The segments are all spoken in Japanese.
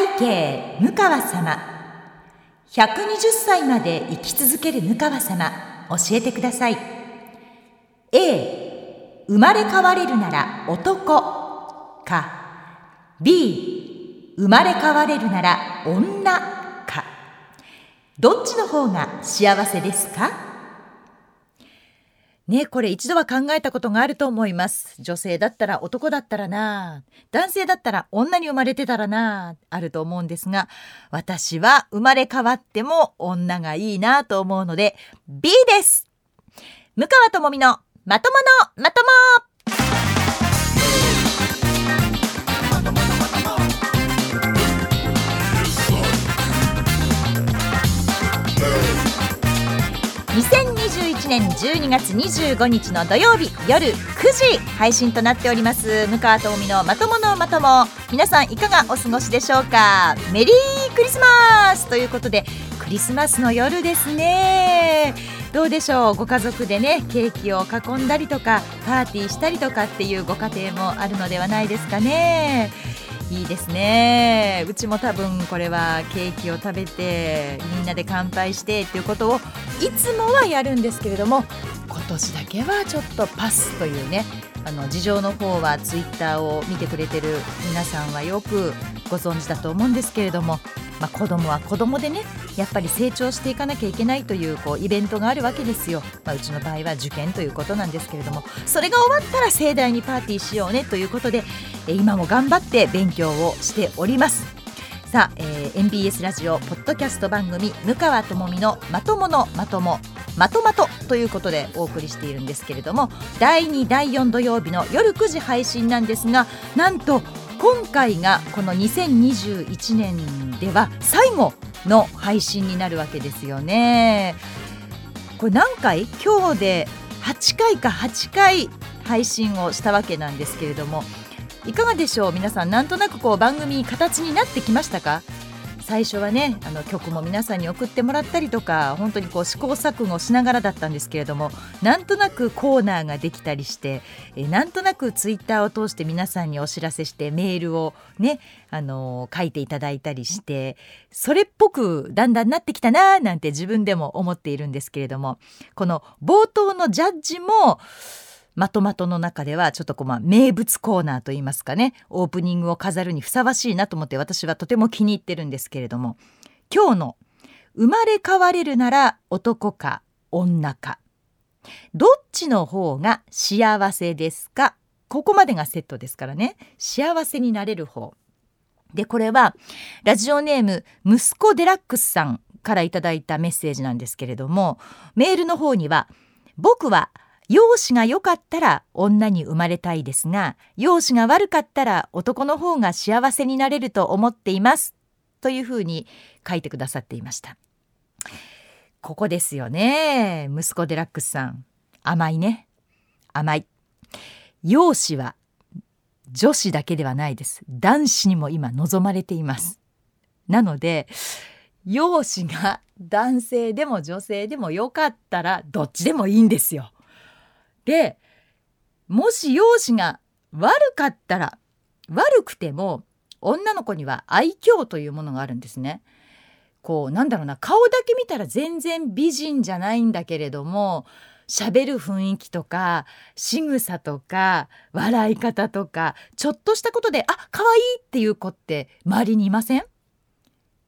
背景向川様。120歳まで生き続ける向川様教えてください。A 生まれ変われるなら男。か。B 生まれ変われるなら女。か。どっちの方が幸せですか？ねこれ一度は考えたことがあると思います。女性だったら男だったらな。男性だったら女に生まれてたらな。あると思うんですが私は生まれ変わっても女がいいなと思うので B です。向川智美のまとものまとも。2021年12月25日の土曜日夜9時配信となっております。向川智美のまとものまとも。皆さんいかがお過ごしでしょうか？メリークリスマス!ということでクリスマスの夜ですね。どうでしょう？ご家族でねケーキを囲んだりとかパーティーしたりとかっていうご家庭もあるのではないですかね。いいですね。うちも多分これはケーキを食べてみんなで乾杯してっていうことをいつもはやるんですけれども今年だけはちょっとパスというねあの事情の方はツイッターを見てくれてる皆さんはよくご存知だと思うんですけれども、まあ、子供は子供でねやっぱり成長していかなきゃいけないというこうイベントがあるわけですよ、まあ、うちの場合は受験ということなんですけれども。それが終わったら盛大にパーティーしようねということで今も頑張って勉強をしております。さあ、えー、MBS ラジオポッドキャスト番組「向川智美のまとものまとも」まとまとということでお送りしているんですけれども第2第4土曜日の夜9時配信なんですがなんと今回がこの2021年では最後の配信になるわけですよね。これ何回？今日で8回か8回配信をしたわけなんですけれどもいかがでしょう？皆さんなんとなくこう番組形になってきましたか？最初はねあの曲も皆さんに送ってもらったりとか本当にこう試行錯誤しながらだったんですけれどもなんとなくコーナーができたりしてえなんとなくツイッターを通して皆さんにお知らせしてメールをねあの書いていただいたりしてそれっぽくだんだんなってきたななんて自分でも思っているんですけれどもこの冒頭のジャッジもまとまとの中ではちょっとこうまあ名物コーナーといいますかねオープニングを飾るにふさわしいなと思って私はとても気に入ってるんですけれども今日の「生まれ変われるなら男か女か」どっちの方が幸せですかここまでがセットですからね幸せになれる方。でこれはラジオネーム息子デラックスさんからいただいたメッセージなんですけれどもメールの方には「僕は容姿が良かったら女に生まれたいですが容姿が悪かったら男の方が幸せになれると思っていますというふうに書いてくださっていました。ここですよね息子デラックスさん。甘いね。甘い。容姿は女子だけではないです。男子にも今望まれています。なので容姿が男性でも女性でもよかったらどっちでもいいんですよ。でもし容姿が悪かったら悪くても女の子には愛嬌というものがあるんですね。こうなんだろうな顔だけ見たら全然美人じゃないんだけれども喋る雰囲気とか仕草とか笑い方とかちょっとしたことであ可愛いっていう子って周りにいません？っ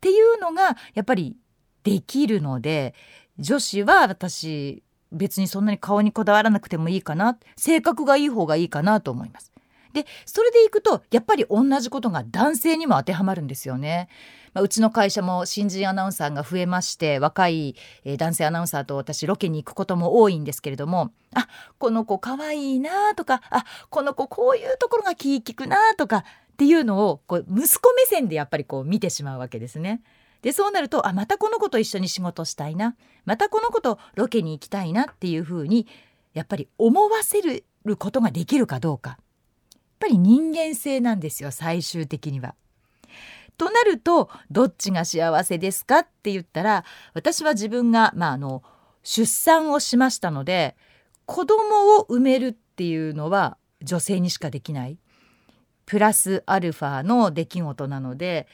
ていうのがやっぱりできるので女子は私別にそんなに顔にこだわらなくてもいいかな性格がいい方がいいかなと思います。でそれでいくとやっぱり同じことが男性にも当てはまるんですよね。まあ、うちの会社も新人アナウンサーが増えまして若い、えー、男性アナウンサーと私ロケに行くことも多いんですけれどもあこの子かわいいなとかあこの子こういうところが気利くなとかっていうのをこう息子目線でやっぱりこう見てしまうわけですね。でそうなるとあまたこの子と一緒に仕事したいな。またこの子とロケに行きたいなっていうふうにやっぱり思わせることができるかどうか。やっぱり人間性なんですよ最終的には。となるとどっちが幸せですかって言ったら私は自分が、まあ、あの出産をしましたので子供を産めるっていうのは女性にしかできない。プラスアルファの出来事なので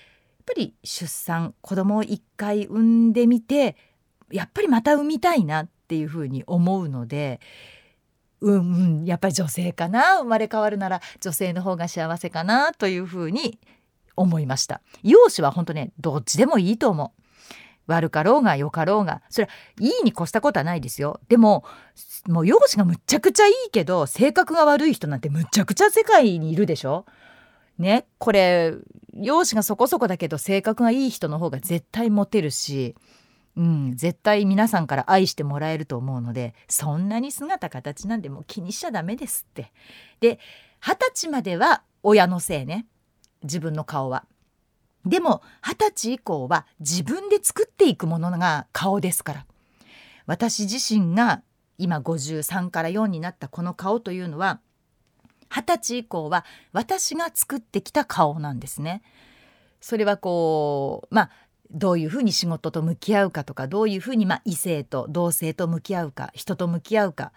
ぱり出産子供を一回産んでみてやっぱりまた産みたいなっていうふうに思うのでうん、うんやっぱり女性かな生まれ変わるなら女性の方が幸せかなというふうに思いました。容姿は本当ねどっちでもいいと思う。悪かろうが良かろうがそれはいいに越したことはないですよ。でももう容姿がむっちゃくちゃいいけど性格が悪い人なんてむちゃくちゃ世界にいるでしょ。ねこれ容姿がそこそこだけど性格がいい人の方が絶対モテるしうん、絶対皆さんから愛してもらえると思うのでそんなに姿形なんでもう気にしちゃダメですって。で二十歳までは親のせいね自分の顔は。でも二十歳以降は自分で作っていくものが顔ですから。私自身が今53から4になったこの顔というのは二十歳以降は私が作ってきた顔なんですね。それはこうまあどういうふうに仕事と向き合うかとかどういうふうにまあ異性と同性と向き合うか人と向き合うか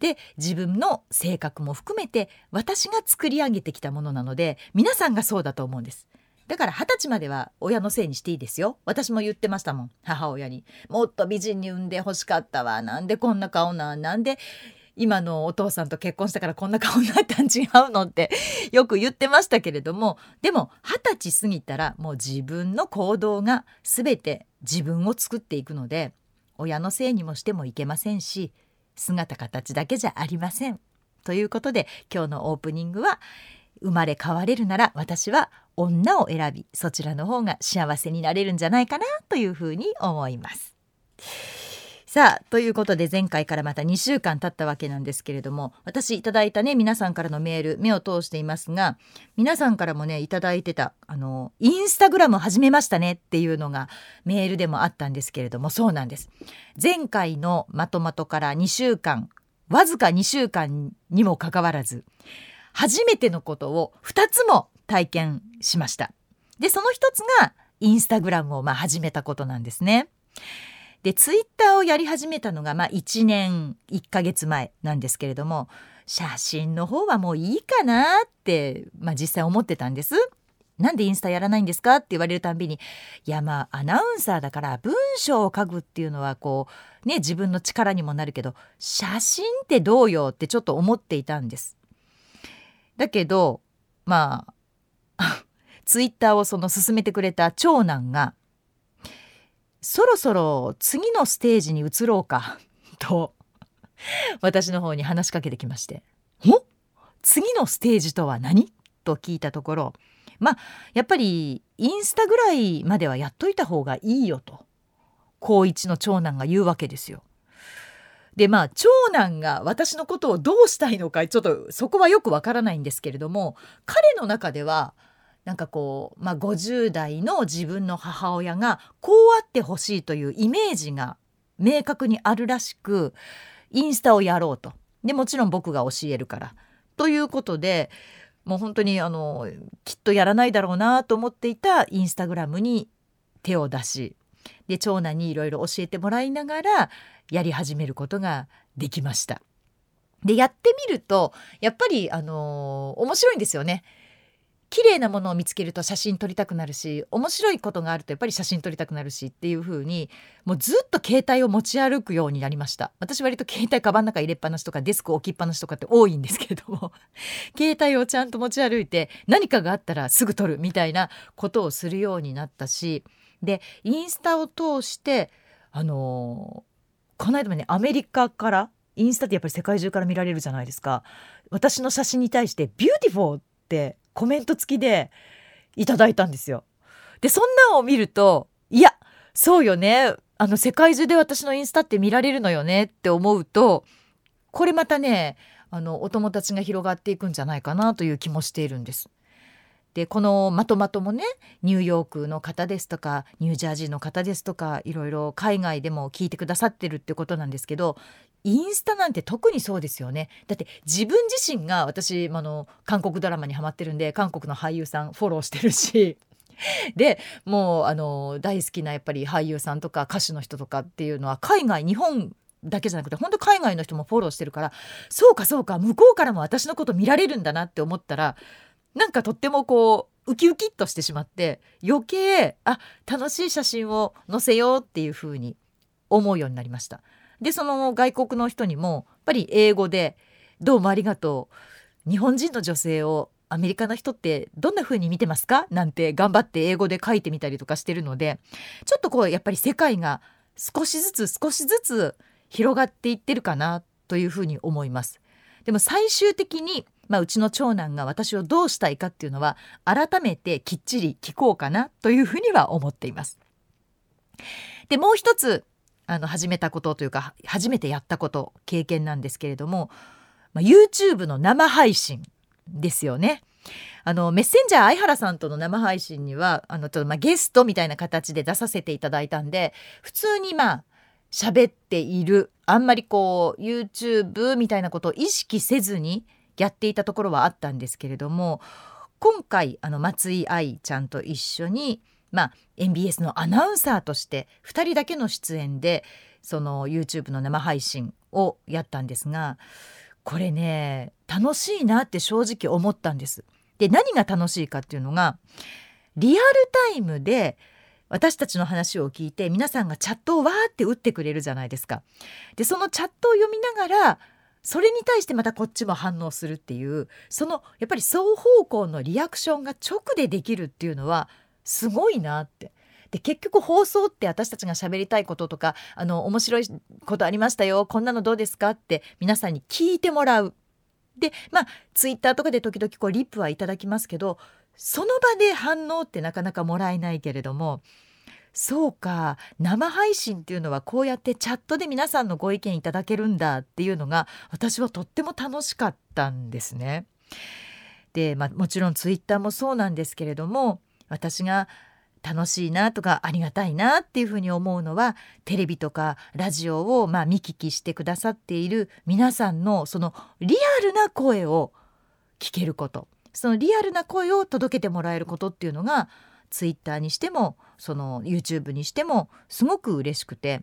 で自分の性格も含めて私が作り上げてきたものなので皆さんがそうだと思うんです。だから二十歳までは親のせいにしていいですよ。私も言ってましたもん。母親に。もっと美人に産んで欲しかったわ。なんでこんな顔なん？なんで今のお父さんと結婚したからこんな顔になったん違うのって よく言ってましたけれどもでも二十歳過ぎたらもう自分の行動が全て自分を作っていくので親のせいにもしてもいけませんし姿形だけじゃありません。ということで今日のオープニングは生まれ変われるなら私は女を選びそちらの方が幸せになれるんじゃないかなというふうに思います。さあということで前回からまた2週間経ったわけなんですけれども私いただいたね皆さんからのメール目を通していますが皆さんからもねいただいてたあのインスタグラム始めましたねっていうのがメールでもあったんですけれどもそうなんです前回のまとまとから2週間わずか2週間にもかかわらず初めてのことを2つも体験しましたでその一つがインスタグラムをまあ始めたことなんですね。でツイッターをやり始めたのがまあ1年1ヶ月前なんですけれども写真の方はもういいかなって、まあ、実際思ってたんです。なんでインスタやらないんですかって言われるたんびにいやまあアナウンサーだから文章を書くっていうのはこうね自分の力にもなるけど写真ってどうよってちょっと思っていたんです。だけどまあ ツイッターをその進めてくれた長男がそろそろ次のステージに移ろうか と私の方に話しかけてきまして「お？次のステージとは何?」と聞いたところまあやっぱりインスタぐらいまではやっといた方がいいよと高一の長男が言うわけですよ。でまあ長男が私のことをどうしたいのかちょっとそこはよくわからないんですけれども彼の中ではなんかこう、まあ、50代の自分の母親がこうあってほしいというイメージが明確にあるらしくインスタをやろうとでもちろん僕が教えるからということでもう本当にあのきっとやらないだろうなと思っていたインスタグラムに手を出しで長男にいろいろ教えてもらいながらやり始めることができました。でやってみるとやっぱりあの面白いんですよね。綺麗なものを見つけると写真撮りたくなるし面白いことがあるとやっぱり写真撮りたくなるしっていう風にもうずっと携帯を持ち歩くようになりました。私割と携帯カバンの中入れっぱなしとかデスク置きっぱなしとかって多いんですけれども 携帯をちゃんと持ち歩いて何かがあったらすぐ撮るみたいなことをするようになったしでインスタを通してあのー、この間もねアメリカからインスタってやっぱり世界中から見られるじゃないですか。私の写真に対して「Beautiful」ってコメント付きでいただいたんですよ。でそんなんを見るといやそうよねあの世界中で私のインスタって見られるのよねって思うとこれまたねあのお友達が広がっていくんじゃないかなという気もしているんです。でこのまとまともねニューヨークの方ですとかニュージャージーの方ですとかいろいろ海外でも聞いてくださってるってことなんですけどインスタなんて特にそうですよねだって自分自身が私あの韓国ドラマにハマってるんで韓国の俳優さんフォローしてるしでもうあの大好きなやっぱり俳優さんとか歌手の人とかっていうのは海外日本だけじゃなくて本当海外の人もフォローしてるからそうかそうか向こうからも私のこと見られるんだなって思ったらなんかとってもこうウキウキっとしてしまって余計あ楽しい写真を載せようっていうふうに思うようになりました。でその外国の人にもやっぱり英語で「どうもありがとう日本人の女性をアメリカの人ってどんな風に見てますか?」なんて頑張って英語で書いてみたりとかしてるのでちょっとこうやっぱり世界が少しずつ少しずつ広がっていってるかなというふうに思います。でも最終的に、まあ、うちの長男が私をどうしたいかっていうのは改めてきっちり聞こうかなというふうには思っています。でもう一つあの始めたことというか初めてやったこと経験なんですけれども、まあ、YouTube の生配信ですよね。あのメッセンジャー相原さんとの生配信にはあのちょっとまあゲストみたいな形で出させていただいたんで普通にまあ喋っているあんまりこう YouTube みたいなことを意識せずにやっていたところはあったんですけれども今回あの松井愛ちゃんと一緒にまあ、MBS のアナウンサーとして2人だけの出演でその YouTube の生配信をやったんですがこれね楽しいなって正直思ったんです。で何が楽しいかっていうのがリアルタイムで私たちの話を聞いて皆さんがチャットをわーって打ってくれるじゃないですか。でそのチャットを読みながらそれに対してまたこっちも反応するっていうそのやっぱり双方向のリアクションが直でできるっていうのはすごいなって。で結局放送って私たちが喋りたいこととかあの面白いことありましたよこんなのどうですかって皆さんに聞いてもらう。でまあツイッターとかで時々こうリップはいただきますけどその場で反応ってなかなかもらえないけれどもそうか生配信っていうのはこうやってチャットで皆さんのご意見いただけるんだっていうのが私はとっても楽しかったんですね。で、まあ、もちろんツイッターもそうなんですけれども私が楽しいなとかありがたいなっていうふうに思うのはテレビとかラジオをま見聞きしてくださっている皆さんのそのリアルな声を聞けること。そのリアルな声を届けてもらえることっていうのがツイッターにしてもその YouTube にしてもすごく嬉しくて、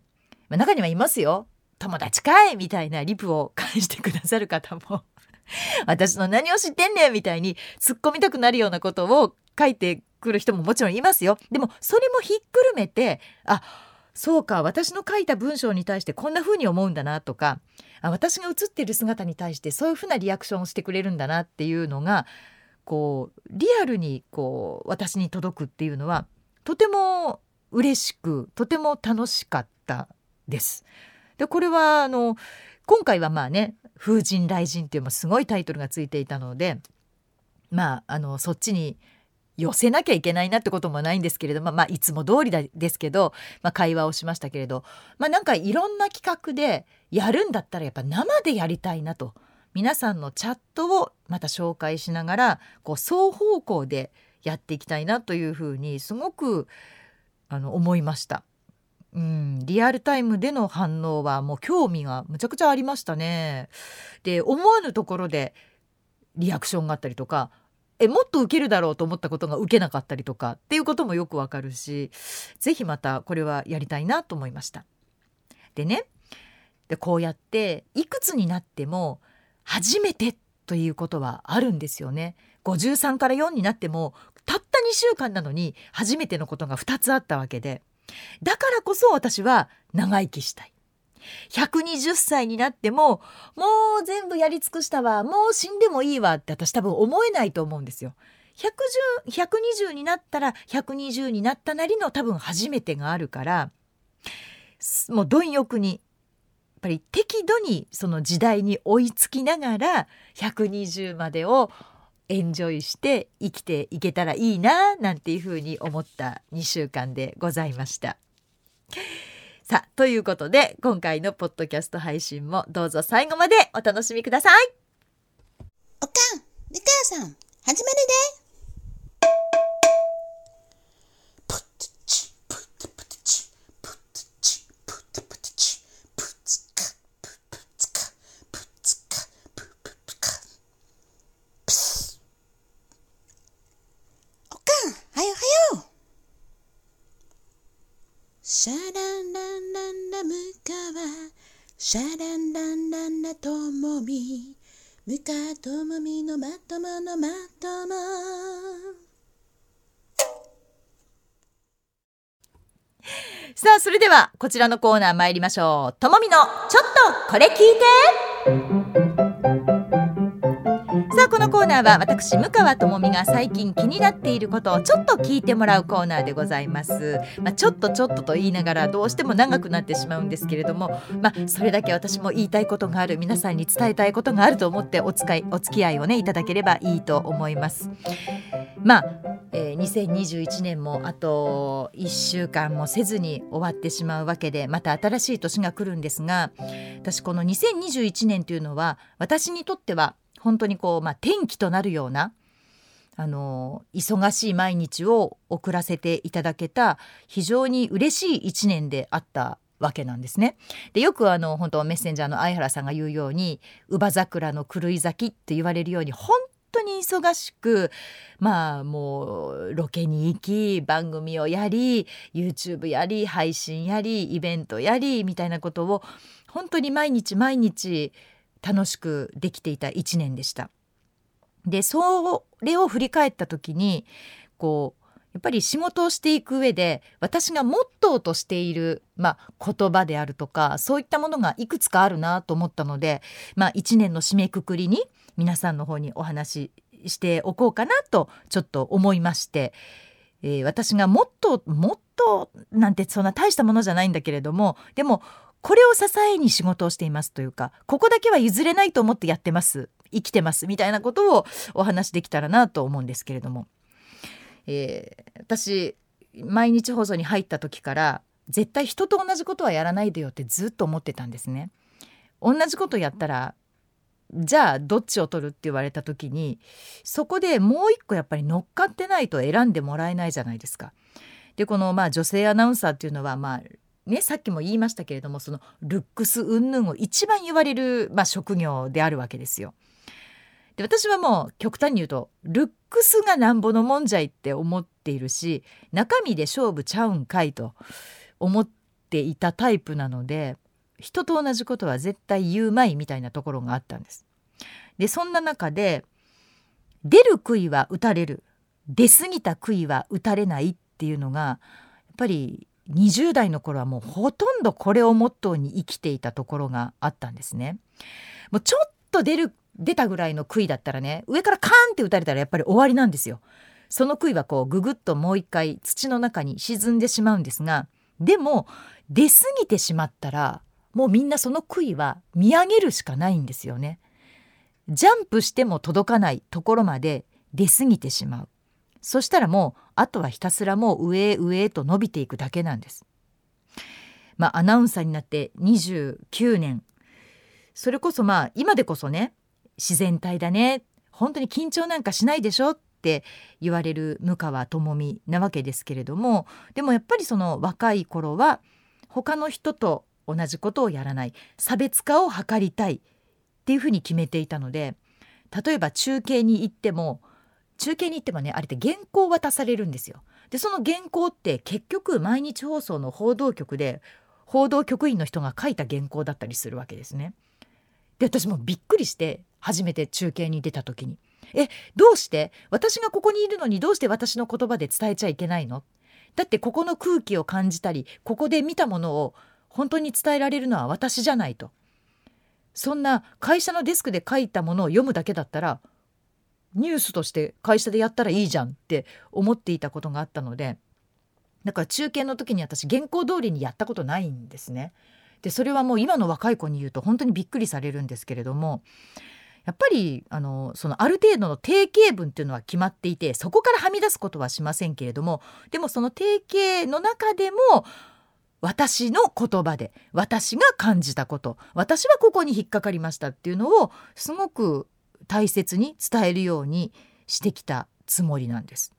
まあ、中にはいますよ。友達かいみたいなリプを返してくださる方も。私の何を知ってんねんみたいに突っ込みたくなるようなことを書いてくる人ももちろんいますよ。でもそれもひっくるめてあそうか私の書いた文章に対してこんな風に思うんだなとかあ私が写っている姿に対してそういう風なリアクションをしてくれるんだなっていうのがこうリアルにこう私に届くっていうのはとても嬉しくとても楽しかったです。でこれはあの今回はまあね「風神雷神」っていうすごいタイトルがついていたのでまああのそっちに寄せなきゃいけないなってこともないんですけれども、まあ、いつも通りですけど、まあ、会話をしましたけれど、まあ、なんかいろんな企画でやるんだったらやっぱ生でやりたいなと皆さんのチャットをまた紹介しながらこう双方向でやっていきたいなというふうにすごくあの思いました。うん、リアルタイムでの反応はもう興味がむちゃくちゃありましたね。で思わぬところでリアクションがあったりとかえもっと受けるだろうと思ったことが受けなかったりとかっていうこともよくわかるし是非またこれはやりたいなと思いました。でねでこうやっていくつになっても初めてということはあるんですよね。53から4になってもたった2週間なのに初めてのことが2つあったわけでだからこそ私は長生きしたい。120歳になってももう全部やり尽くしたわもう死んでもいいわって私多分思えないと思うんですよ。110 120になったら120になったなりの多分初めてがあるからもう貪欲にやっぱり適度にその時代に追いつきながら120までをエンジョイして生きていけたらいいななんていうふうに思った2週間でございました。さあということで今回のポッドキャスト配信もどうぞ最後までお楽しみください。おかんみかさん始めるでシャラシャランランランラともみ、ムカともみのまとものまとも。さあ、それではこちらのコーナー参りましょう。ともみのちょっとこれ聞いてさあこのコーナーは私向川智美が最近気になっていることをちょっと聞いてもらうコーナーでございます、まあ、ちょっとちょっとと言いながらどうしても長くなってしまうんですけれどもまあそれだけ私も言いたいことがある皆さんに伝えたいことがあると思ってお使いお付き合いをねいただければいいと思います。まあ、えー2021年もあと1週間もせずに終わってしまうわけでまた新しい年が来るんですが私この2021年というのは私にとっては本当にこう、まあ、転機となるようなあの忙しい毎日を送らせていただけた非常に嬉しい1年であったわけなんですね。でよくあの本当メッセンジャーの相原さんが言うように「乳母桜の狂い咲き」って言われるように本当に忙しくまあもうロケに行き番組をやり YouTube やり配信やりイベントやりみたいなことを本当に毎日毎日楽しくできていた1年でした。でそれを振り返った時にこうやっぱり仕事をしていく上で私がモットーとしている、まあ、言葉であるとかそういったものがいくつかあるなと思ったので、まあ、1年の締めくくりに皆さんの方にお話ししておこうかなとちょっと思いまして、えー私がもっともっとなんてそんな大したものじゃないんだけれどもでもこれを支えに仕事をしていますというかここだけは譲れないと思ってやってます生きてますみたいなことをお話しできたらなと思うんですけれども、えー私毎日放送に入った時から絶対人と同じことはやらないでよってずっと思ってたんですね。同じことやったらじゃあどっちを取るって言われた時にそこでもう一個やっぱり乗っかってないと選んでもらえないじゃないですか。でこのまあ女性アナウンサーっていうのはまあねさっきも言いましたけれどもそのルックス云々を一番言われる、まあ、職業であるわけですよ。で私はもう極端に言うとルックスがなんぼのもんじゃいって思っているし中身で勝負ちゃうんかいと思っていたタイプなので人と同じことは絶対言うまいみたいなところがあったんです。でそんな中で出る杭は打たれる出過ぎた杭は打たれないっていうのがやっぱり20代の頃はもうほとんどこれをモットーに生きていたところがあったんですね。もうちょっと出る出たぐらいの杭だったらね上からカーンって打たれたらやっぱり終わりなんですよ。その杭はこうググッともう一回土の中に沈んでしまうんですがでも出過ぎてしまったらもうみんなその杭は見上げるしかないんですよね。ジャンプしても届かないところまで出過ぎてしまう。そしたらもうあとはひたすらもう上へ上へと伸びていくだけなんです。まあアナウンサーになって29年。それこそまあ今でこそね自然体だね。本当に緊張なんかしないでしょって言われる向川智美なわけですけれども。でもやっぱりその若い頃は他の人と同じことをやらない。差別化を図りたいっていうふうに決めていたので例えば中継に行っても中継に行ってもねあれって原稿渡されるんですよ。でその原稿って結局毎日放送の報道局で報道局員の人が書いた原稿だったりするわけですね。で私もびっくりして初めて中継に出た時に「えどうして？私がここにいるのにどうして私の言葉で伝えちゃいけないの?」だってここの空気を感じたりここで見たものを本当に伝えられるのは私じゃないと。そんな会社のデスクで書いたものを読むだけだったらニュースとして会社でやったらいいじゃんって思っていたことがあったのでだから中継の時に私原稿通りにやったことないんですね。でそれはもう今の若い子に言うと本当にびっくりされるんですけれどもやっぱりあのそのある程度の定型文っていうのは決まっていてそこからはみ出すことはしませんけれどもでもその定型の中でも私の言葉で私が感じたこと私はここに引っかかりましたっていうのをすごく大切に伝えるようにしてきたつもりなんです。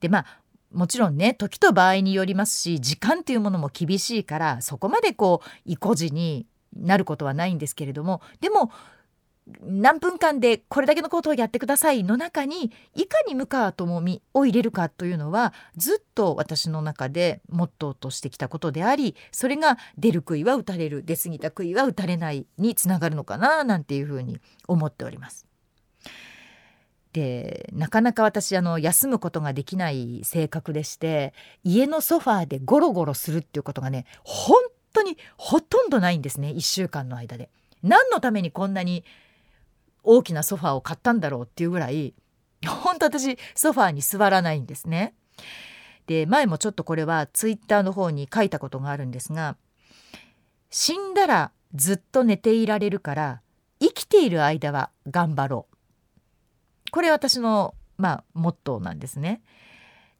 でまあもちろんね時と場合によりますし時間というものも厳しいからそこまでこう意固地になることはないんですけれどもでも何分間でこれだけのことをやってくださいの中にいかに向川智美を入れるかというのはずっと私の中でモットーとしてきたことでありそれが出る杭は打たれる出過ぎた杭は打たれないにつながるのかななんていうふうに思っております。でなかなか私あの休むことができない性格でして家のソファーでゴロゴロするっていうことがね本当にほとんどないんですね1週間の間で。何のためにこんなに大きなソファーを買ったんだろうっていうぐらい本当私ソファーに座らないんですね。で前もちょっとこれはツイッターの方に書いたことがあるんですが死んだらずっと寝ていられるから生きている間は頑張ろうこれ私のまあモットーなんですね。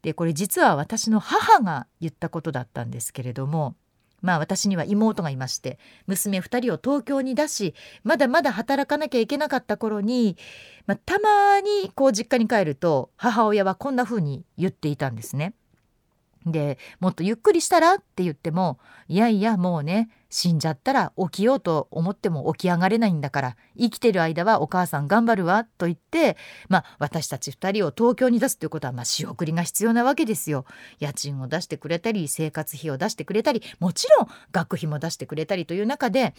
でこれ実は私の母が言ったことだったんですけれどもまあ私には妹がいまして娘2人を東京に出しまだまだ働かなきゃいけなかった頃に、まあ、たまにこう実家に帰ると母親はこんな風に言っていたんですね。でもっとゆっくりしたらって言ってもいやいやもうね死んじゃったら起きようと思っても起き上がれないんだから生きてる間はお母さん頑張るわと言ってまあ私たち2人を東京に出すということはまあ仕送りが必要なわけですよ。家賃を出してくれたり生活費を出してくれたりもちろん学費も出してくれたりという中で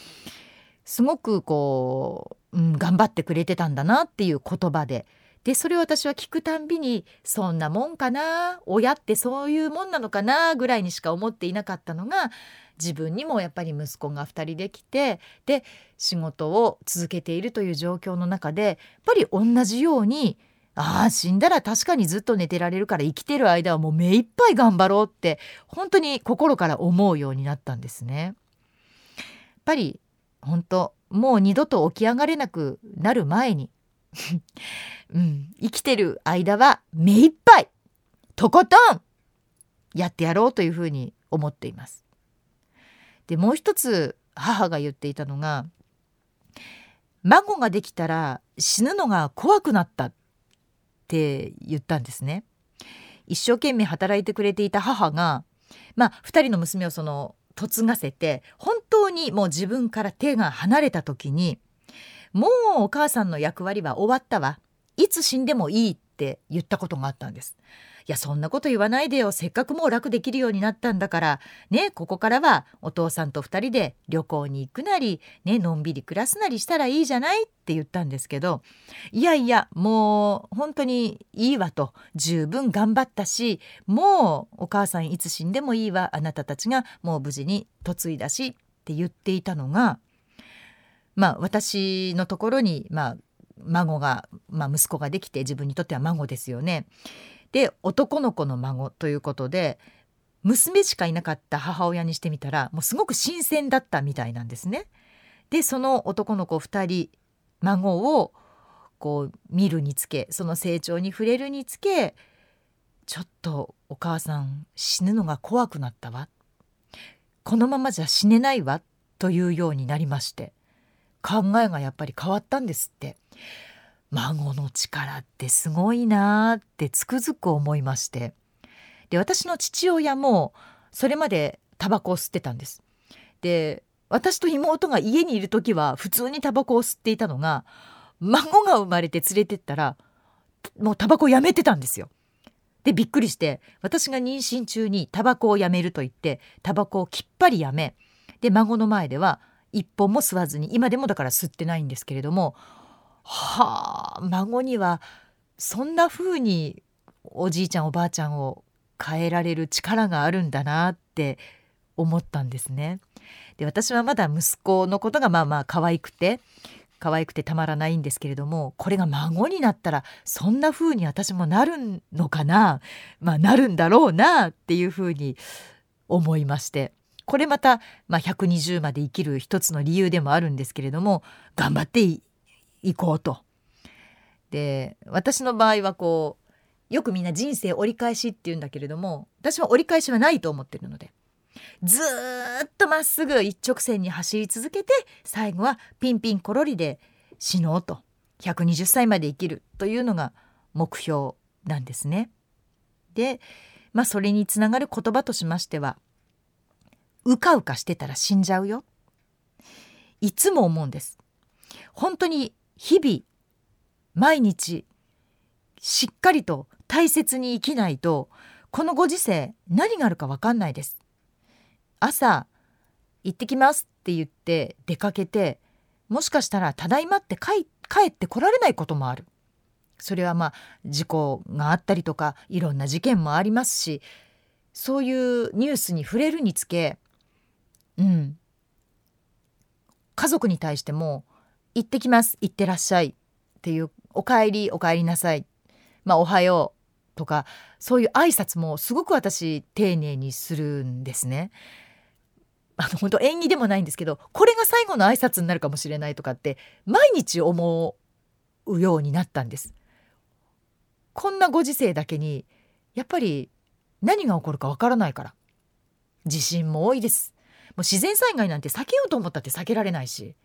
すごくこう、うん、頑張ってくれてたんだなっていう言葉ででそれを私は聞くたんびにそんなもんかな親ってそういうもんなのかなぐらいにしか思っていなかったのが自分にもやっぱり息子が2人できてで仕事を続けているという状況の中でやっぱり同じようにああ死んだら確かにずっと寝てられるから生きてる間はもう目いっぱい頑張ろうって本当に心から思うようになったんですね。やっぱり本当もう二度と起き上がれなくなる前に うん、生きてる間は目いっぱいとことんやってやろうというふうに思っています。でもう一つ母が言っていたのが孫ができたら死ぬのが怖くなったって言ったんですね。一生懸命働いてくれていた母がまあ2人の娘をその嫁がせて本当にもう自分から手が離れた時にもうお母さんの役割は終わったわ。いつ死んでもいいって言ったことがあったんです。いやそんなこと言わないでよ。せっかくもう楽できるようになったんだから。ねここからはお父さんと2人で旅行に行くなりねのんびり暮らすなりしたらいいじゃないって言ったんですけど。いやいやもう本当にいいわと。十分頑張ったしもうお母さんいつ死んでもいいわ。あなたたちがもう無事に嫁いだしって言っていたのがまあ私のところにまあ孫が、まあ、息子ができて自分にとっては孫ですよね。で男の子の孫ということで娘しかいなかった母親にしてみたらもうすごく新鮮だったみたいなんですね。でその男の子2人孫をこう見るにつけその成長に触れるにつけちょっとお母さん死ぬのが怖くなったわこのままじゃ死ねないわというようになりまして考えがやっぱり変わったんですって。孫の力ってすごいなーってつくづく思いまして。で私の父親もそれまでタバコを吸ってたんです。で私と妹が家にいる時は普通にタバコを吸っていたのが孫が生まれて連れてったらもうタバコやめてたんですよ。でびっくりして私が妊娠中にタバコをやめると言ってタバコをきっぱりやめで孫の前では一本も吸わずに今でもだから吸ってないんですけれどもはあ孫にはそんな風におじいちゃんおばあちゃんを変えられる力があるんだなって思ったんですね。で私はまだ息子のことがまあまあ可愛くて可愛くてたまらないんですけれどもこれが孫になったらそんな風に私もなるのかなまあなるんだろうなっていう風に思いましてこれまた、まあ、120まで生きる一つの理由でもあるんですけれども頑張っていこうと。で私の場合はこうよくみんな人生折り返しって言うんだけれども私は折り返しはないと思ってるのでずっとまっすぐ一直線に走り続けて最後はピンピンコロリで死のうと120歳まで生きるというのが目標なんですね。でまあそれにつながる言葉としましてはうかうかしてたら死んじゃうよ。いつも思うんです。本当に日々毎日しっかりと大切に生きないとこのご時世何があるか分かんないです。朝行ってきますって言って出かけてもしかしたらただいまって帰ってこられないこともある。それはまあ事故があったりとかいろんな事件もありますしそういうニュースに触れるにつけうん家族に対しても「行ってきます行ってらっしゃい」っていう「おかえりおかえりなさい」まあ「おはよう」とかそういう挨拶もすごく私丁寧にするんですね。あの本当縁起でもないんですけどこれが最後の挨拶になるかもしれないとかって毎日思うようになったんです。こんなご時世だけにやっぱり何が起こるかわからないから地震も多いですう自然災害なんて避けようと思ったって避けられないし。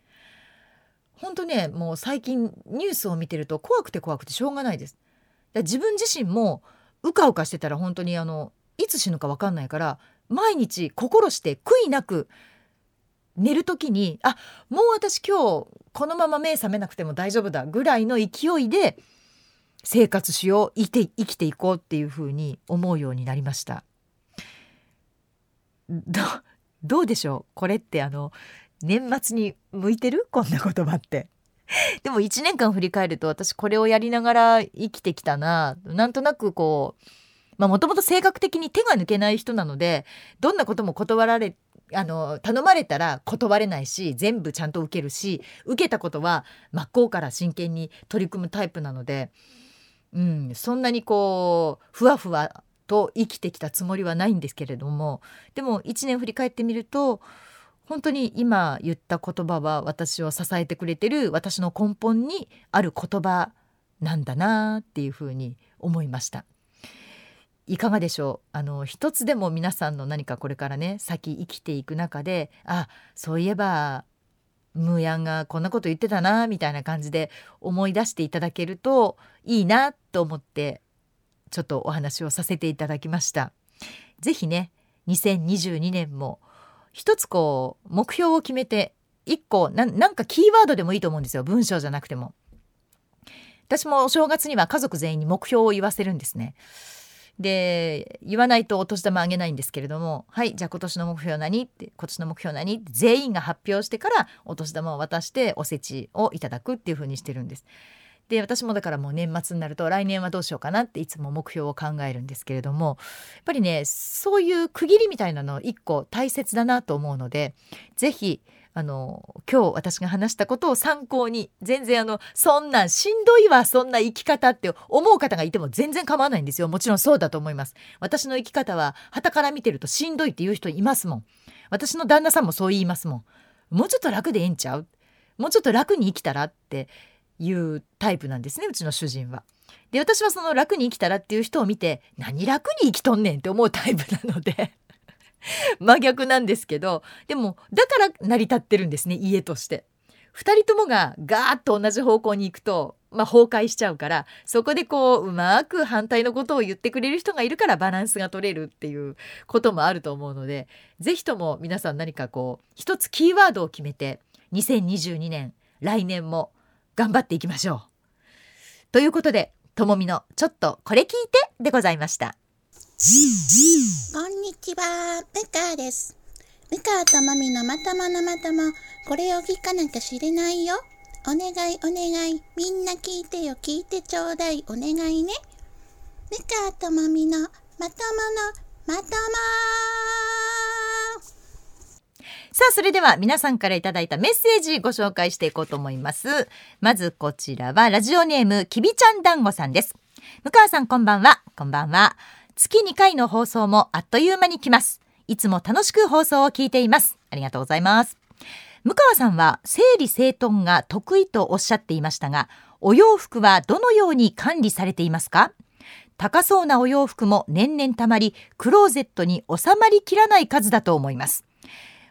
本当ねもう最近ニュースを見てると怖くて怖くてしょうがないです。自分自身もうかうかしてたら本当にあのいつ死ぬか分かんないから毎日心して悔いなく寝る時にあもう私今日このまま目覚めなくても大丈夫だぐらいの勢いで生活しよう生きて生きていこうっていうふうに思うようになりました。どうでしょう？これってあの年末に向いてる？こんな言葉って。でも1年間振り返ると私これをやりながら生きてきたな。なんとなくこうまあもともと性格的に手が抜けない人なのでどんなことも断られあの頼まれたら断れないし全部ちゃんと受けるし受けたことは真っ向から真剣に取り組むタイプなので、うん、そんなにこうふわふわと生きてきたつもりはないんですけれどもでも1年振り返ってみると本当に今言った言葉は私を支えてくれてる私の根本にある言葉なんだなっていうふうに思いました。いかがでしょう？あの一つでも皆さんの何かこれからね先生きていく中であそういえばムーヤンがこんなこと言ってたなみたいな感じで思い出していただけるといいなと思ってちょっとお話をさせていただきました。ぜひね2022年も一つこう目標を決めて一個なんかキーワードでもいいと思うんですよ文章じゃなくても。私もお正月には家族全員に目標を言わせるんですね。で言わないとお年玉あげないんですけれども「はいじゃあ今年の目標何?」って「今年の目標何?」って全員が発表してからお年玉を渡しておせちをいただくっていう風にしてるんです。で私もだからもう年末になると来年はどうしようかなっていつも目標を考えるんですけれどもやっぱりねそういう区切りみたいなの一個大切だなと思うので是非あの今日私が話したことを参考に全然あのそんなんしんどいわそんな生き方って思う方がいても全然構わないんですよ。もちろんそうだと思います。私の生き方は傍から見てるとしんどいっていう人いますもん。私の旦那さんもそう言いますもん。もうちょっと楽でええんちゃう？もうちょっと楽に生きたらっていうタイプなんですねうちの主人は。で私はその楽に生きたらっていう人を見て何楽に生きとんねんって思うタイプなので 真逆なんですけどでもだから成り立ってるんですね家として。2人ともがガーッと同じ方向に行くと、まあ、崩壊しちゃうからそこでこううまく反対のことを言ってくれる人がいるからバランスが取れるっていうこともあると思うので是非とも皆さん何かこう一つキーワードを決めて2022年来年も頑張っていきましょう。ということでともみのちょっとこれ聞いてでございました。こんにちは、ムカです。ムカともみのまとものまとも、これを聞かなきゃ知れないよ。お願いお願い、みんな聞いてよ、聞いてちょうだい、お願いね。ムカともみのまとものまともさあ、それでは皆さんからいただいたメッセージご紹介していこうと思います。まずこちらはラジオネームきびちゃんだんごさんです。向川さんこんばんは。こんばんは。月2回の放送もあっという間に来ます。いつも楽しく放送を聞いています。ありがとうございます。向川さんは整理整頓が得意とおっしゃっていましたが、お洋服はどのように管理されていますか？高そうなお洋服も年々たまり、クローゼットに収まりきらない数だと思います。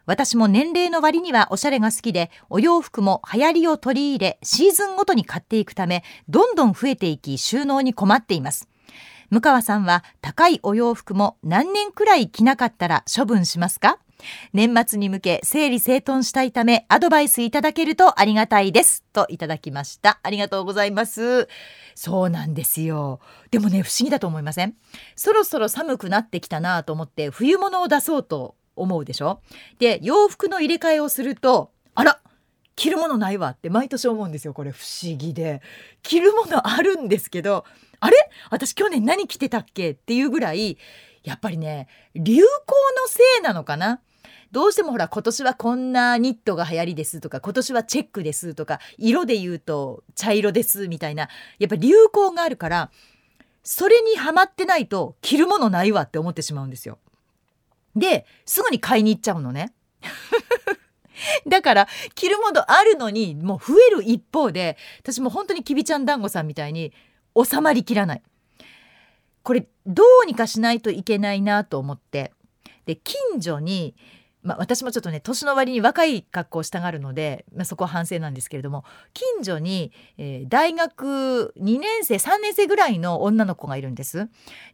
私も年齢の割にはおしゃれが好きで、お洋服も流行りを取り入れ、シーズンごとに買っていくため、どんどん増えていき、収納に困っています。向川さんは高いお洋服も何年くらい着なかったら処分しますか？年末に向け整理整頓したいためアドバイスいただけるとありがたいです。といただきました。ありがとうございます。そうなんですよ。でもね不思議だと思いません？そろそろ寒くなってきたなと思って冬物を出そうと思うでしょ？で洋服の入れ替えをするとあら着るものないわって毎年思うんですよこれ。不思議で。着るものあるんですけどあれ？私去年何着てたっけ？っていうぐらいやっぱりね流行のせいなのかな？どうしてもほら今年はこんなニットが流行りですとか今年はチェックですとか色で言うと茶色ですみたいなやっぱ流行があるからそれにはまってないと着るものないわって思ってしまうんですよ。ですぐに買いに行っちゃうのね。だから着るものあるのにもう増える一方で私も本当にきびちゃん団子さんみたいに収まりきらない。これどうにかしないといけないなと思ってで近所にまあ、私もちょっとね年の割に若い格好をしたがるので、まあ、そこは反省なんですけれども近所に、えー、大学2年生3年生ぐらいの女の子がいるんです。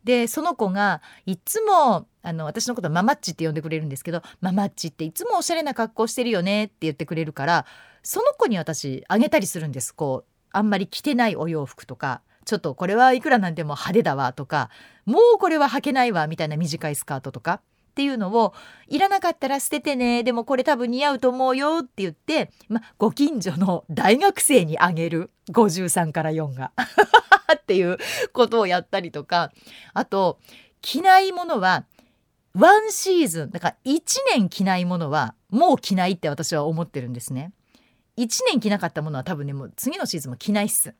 でその子がいつもあの私のことママッチって呼んでくれるんですけどママッチっていつもおしゃれな格好してるよねって言ってくれるからその子に私あげたりするんですこうあんまり着てないお洋服とかちょっとこれはいくらなんでも派手だわとかもうこれは履けないわみたいな短いスカートとかっていうのをいらなかったら捨ててねでもこれ多分似合うと思うよって言って、ま、ご近所の大学生にあげる53から4がっていうことをやったりとかあと着ないものはワンシーズンだから1年着ないものはもう着ないって私は思ってるんですね。1年着なかったものは多分ねもう次のシーズンも着ないっす。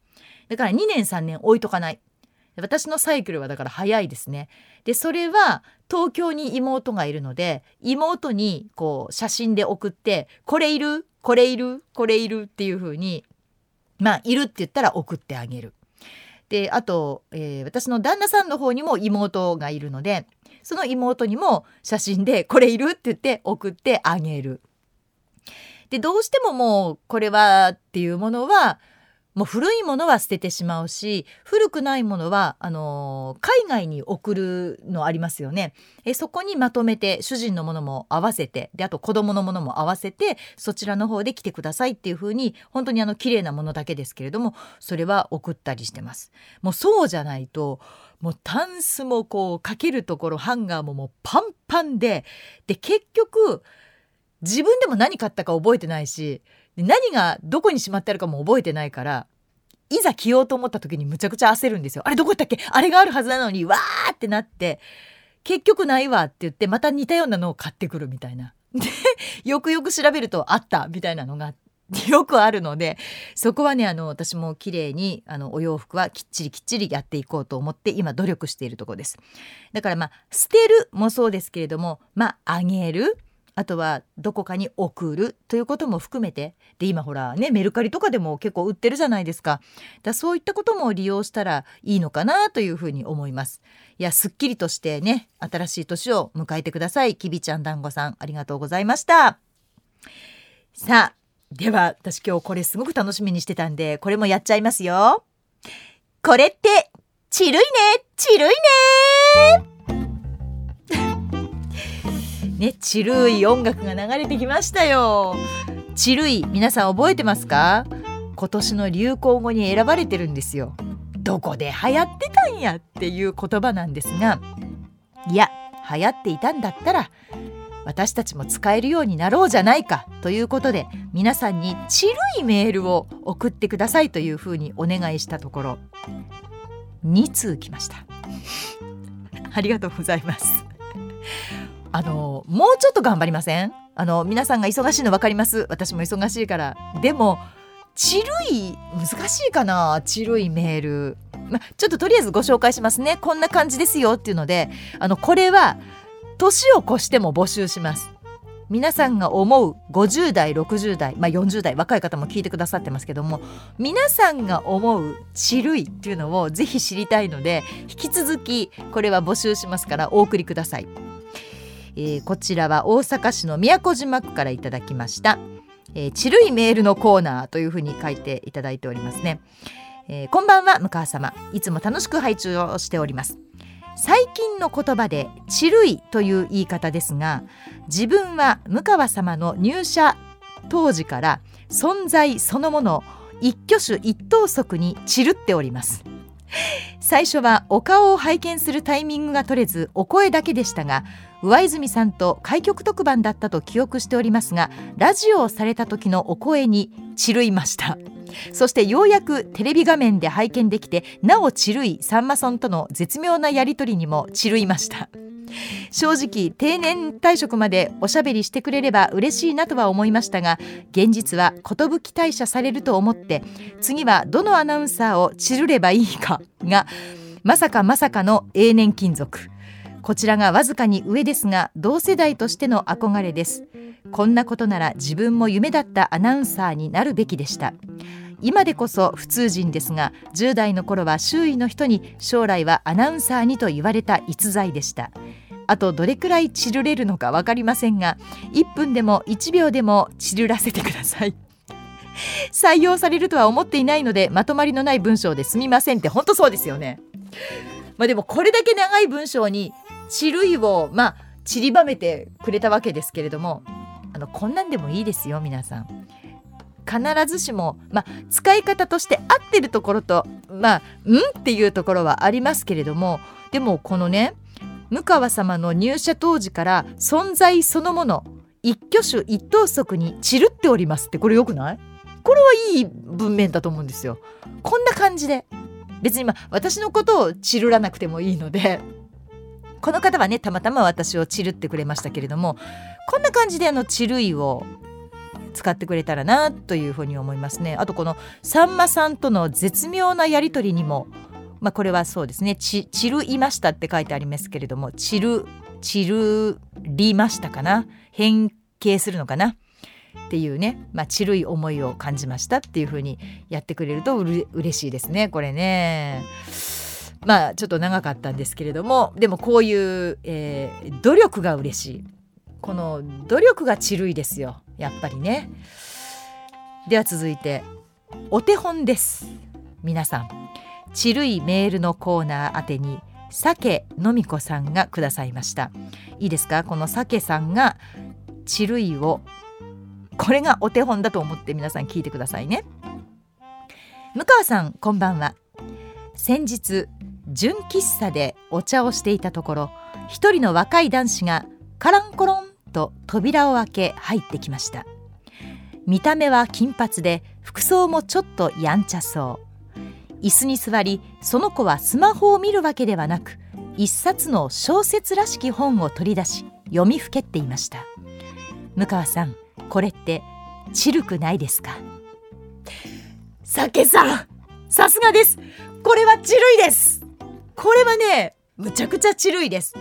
だから2年3年置いとかない。私のサイクルはだから早いですね。でそれは東京に妹がいるので妹にこう写真で送って「これいる？これいる？これいる」っていう風にまあいるって言ったら送ってあげる。であと、えー、私の旦那さんの方にも妹がいるのでその妹にも写真で「これいる?」って言って送ってあげる。でどうしてももうこれはっていうものはもう古いものは捨ててしまうし古くないものはあのー、海外に送るのありますよね。えそこにまとめて主人のものも合わせてであと子供のものも合わせてそちらの方で来てくださいっていう風に本当にあの綺麗なものだけですけれどもそれは送ったりしてます。もうそうじゃないともうタンスもこうかけるところハンガーももうパンパンでで結局自分でも何買ったか覚えてないしで何がどこにしまってあるかも覚えてないからいざ着ようと思った時にむちゃくちゃ焦るんですよ。あれどこ行ったっけ？あれがあるはずなのにわーってなって結局ないわって言ってまた似たようなのを買ってくるみたいな。で よくよく調べるとあったみたいなのが よくあるのでそこはねあの私も綺麗にあのお洋服はきっちりきっちりやっていこうと思って今努力しているところですだからまあ捨てるもそうですけれどもまああげるあとはどこかに送るということも含めてで今ほらねメルカリとかでも結構売ってるじゃないですか。だそういったことも利用したらいいのかなというふうに思います。いやすっきりとしてね新しい年を迎えてください。きびちゃん団子さんありがとうございました。さあでは私今日これすごく楽しみにしてたんでこれもやっちゃいますよ。これってちるいねちるいね。ねちるい音楽が流れてきましたよ。ちるい皆さん覚えてますか？今年の流行語に選ばれてるんですよ。どこで流行ってたんやっていう言葉なんですが。いや流行っていたんだったら私たちも使えるようになろうじゃないかということで皆さんにちるいメールを送ってくださいというふうにお願いしたところ2通来ました。ありがとうございます。あのもうちょっと頑張りません？あの皆さんが忙しいの分かります？私も忙しいから。でもちるい難しいかな？ちるいメール、ま、ちょっととりあえずご紹介しますね。こんな感じですよっていうのであのこれは年を越しても募集します。皆さんが思う50代60代、まあ、40代若い方も聞いてくださってますけども皆さんが思うちるいっていうのをぜひ知りたいので引き続きこれは募集しますからお送りください。えー、こちらは大阪市の宮古島区からいただきました、えー、ちるいメールのコーナーというふうに書いていただいておりますね、えー、こんばんは向川様。いつも楽しく拝聴をしております。最近の言葉で「ちるい」という言い方ですが自分は向川様の入社当時から存在そのもの一挙手一投足に散るっております。最初はお顔を拝見するタイミングが取れずお声だけでしたが上泉さんと開局特番だったと記憶しておりますがラジオをされた時のお声に散るいました。そしてようやくテレビ画面で拝見できてなお散るいさんまさんとの絶妙なやり取りにも散るいました。正直定年退職までおしゃべりしてくれれば嬉しいなとは思いましたが現実は寿退社されると思って次はどのアナウンサーを散るればいいかがまさかまさかの永年金属こちらがわずかに上ですが同世代としての憧れです。こんなことなら自分も夢だったアナウンサーになるべきでした。今でこそ普通人ですが10代の頃は周囲の人に将来はアナウンサーにと言われた逸材でした。あとどれくらい散るれるのか分かりませんが1分でも1秒でも散るらせてください。採用されるとは思っていないのでまとまりのない文章ですみませんって本当そうですよね。まあでもこれだけ長い文章に散るいをまあ散りばめてくれたわけですけれどもあのこんなんでもいいですよ皆さん。必ずしも、まあ、使い方として合ってるところとまあんっていうところはありますけれどもでもこのね向川様の入社当時から存在そのもの一挙手一投足に散るっておりますってこれよくない？これはいい文面だと思うんですよ。こんな感じで。別にまあ私のことを散るらなくてもいいので。この方はねたまたま私を散るってくれましたけれどもこんな感じであの散るいを使ってくれたらなというふうに思いますね。あとこのさんまさんとの絶妙なやり取りにもまあこれはそうですね「ち散るいました」って書いてありますけれども「散る散るりました」かな？変形するのかな？っていうね、まあ、ちるい思いを感じましたっていうふうにやってくれるとうれ嬉しいですねこれね。まあちょっと長かったんですけれどもでもこういう、えー、努力が嬉しい。この努力がちるいですよ。やっぱりね。では続いてお手本です。皆さん。ちるいメールのコーナー宛てに酒のみこさんがくださいました。いいですか？この酒さんがちるいをこれがお手本だと思って皆さん聞いてくださいね。向川さんこんばんは。先日純喫茶でお茶をしていたところ一人の若い男子がカランコロンと扉を開け入ってきました。見た目は金髪で服装もちょっとやんちゃそう。椅子に座りその子はスマホを見るわけではなく一冊の小説らしき本を取り出し読みふけっていました。向川さんこれってチルくないですか？酒さんさすがです。これはチルいです。これはねむちゃくちゃチルいです。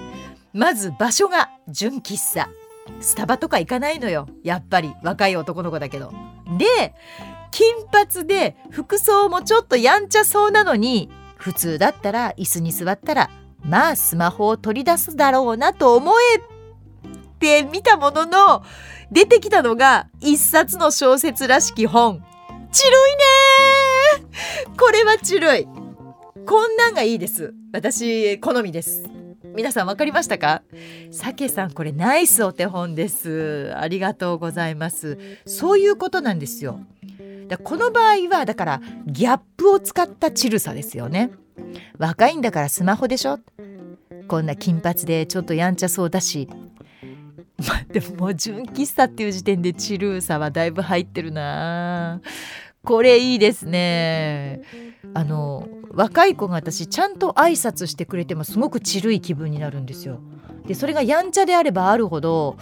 まず場所が純喫茶。スタバとか行かないのよ。やっぱり。若い男の子だけど。で金髪で服装もちょっとやんちゃそうなのに普通だったら椅子に座ったらまあスマホを取り出すだろうなと思えてみたものの出てきたのが一冊の小説らしき本。ちるいねこれはちるいこんなんがいいです。私好みです。皆さん分かりましたか？さけさんこれナイスお手本です。ありがとうございます。そういうことなんですよ。だこの場合はだからギャップを使ったチルさですよね。若いんだからスマホでしょ？こんな金髪でちょっとやんちゃそうだし。ま あでももう純喫茶っていう時点でチルーさはだいぶ入ってるなこれいいですね。あの若い子が私ちゃんと挨拶してくれてもすごくチルい気分になるんですよ。でそれがやんちゃであればあるほど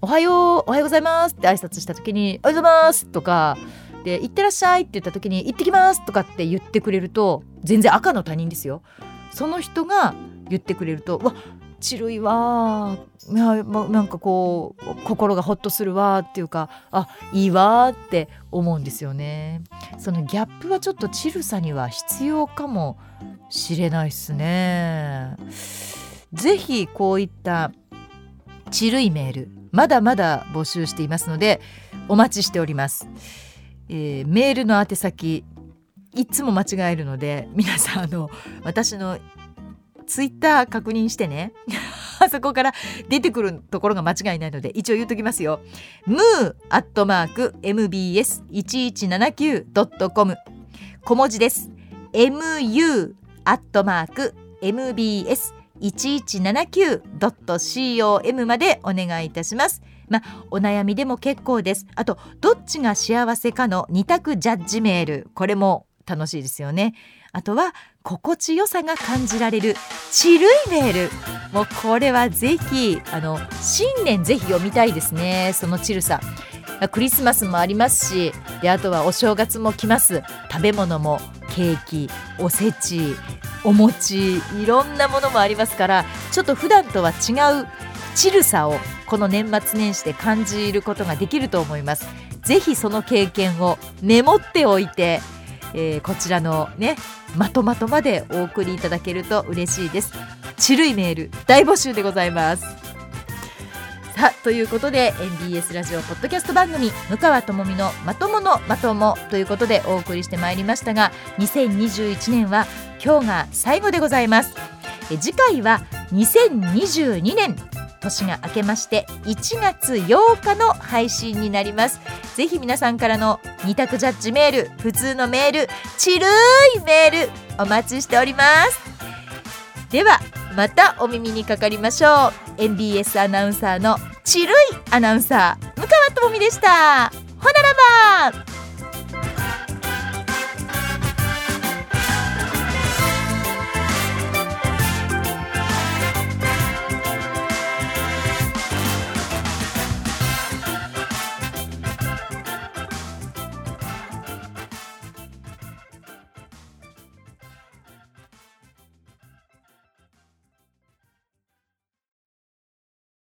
おはようおはようございますって挨拶した時におはようございますとかで行ってらっしゃいって言った時に行ってきますとかって言ってくれると全然赤の他人ですよ。その人が言ってくれるとわちるいわいやなんかこう心がほっとするわっていうかあいいわって思うんですよね。そのギャップはちょっとチルさには必要かもしれないっすね。ぜひこういったちるいメールまだまだ募集していますのでお待ちしております、えー、メールの宛先いつも間違えるので皆さんあの私のツイッター確認してね。あそこから出てくるところが間違いないので一応言うときますよ。ムーアットマーク MBS1179.com 小文字です。MU アアットマーク MBS 1179.com までお願いいたします。まあ、お悩みでも結構です。あとどっちが幸せかの二択ジャッジメール。これも楽しいですよね。あとは心地よさが感じられるちるいメール。もうこれはぜひあの新年ぜひ読みたいですね。そのチルさ。クリスマスもありますしであとはお正月も来ます。食べ物もケーキおせちお餅いろんなものもありますからちょっと普段とは違うチルさをこの年末年始で感じることができると思います。ぜひその経験をメモっておいて、えー、こちらのねまとまとまでお送りいただけると嬉しいです。チルいメール大募集でございます。さあということで NBS ラジオポッドキャスト番組「向川智美のまとものまとも」ということでお送りしてまいりましたが2021年は今日が最後でございます。え次回は2022年年が明けまして1月8日の配信になります。ぜひ皆さんからの二択ジャッジメール普通のメールちるいメールお待ちしております。ではまたお耳にかかりましょう。MBS アナウンサーのちるいアナウンサー向川智美でした。ほならば。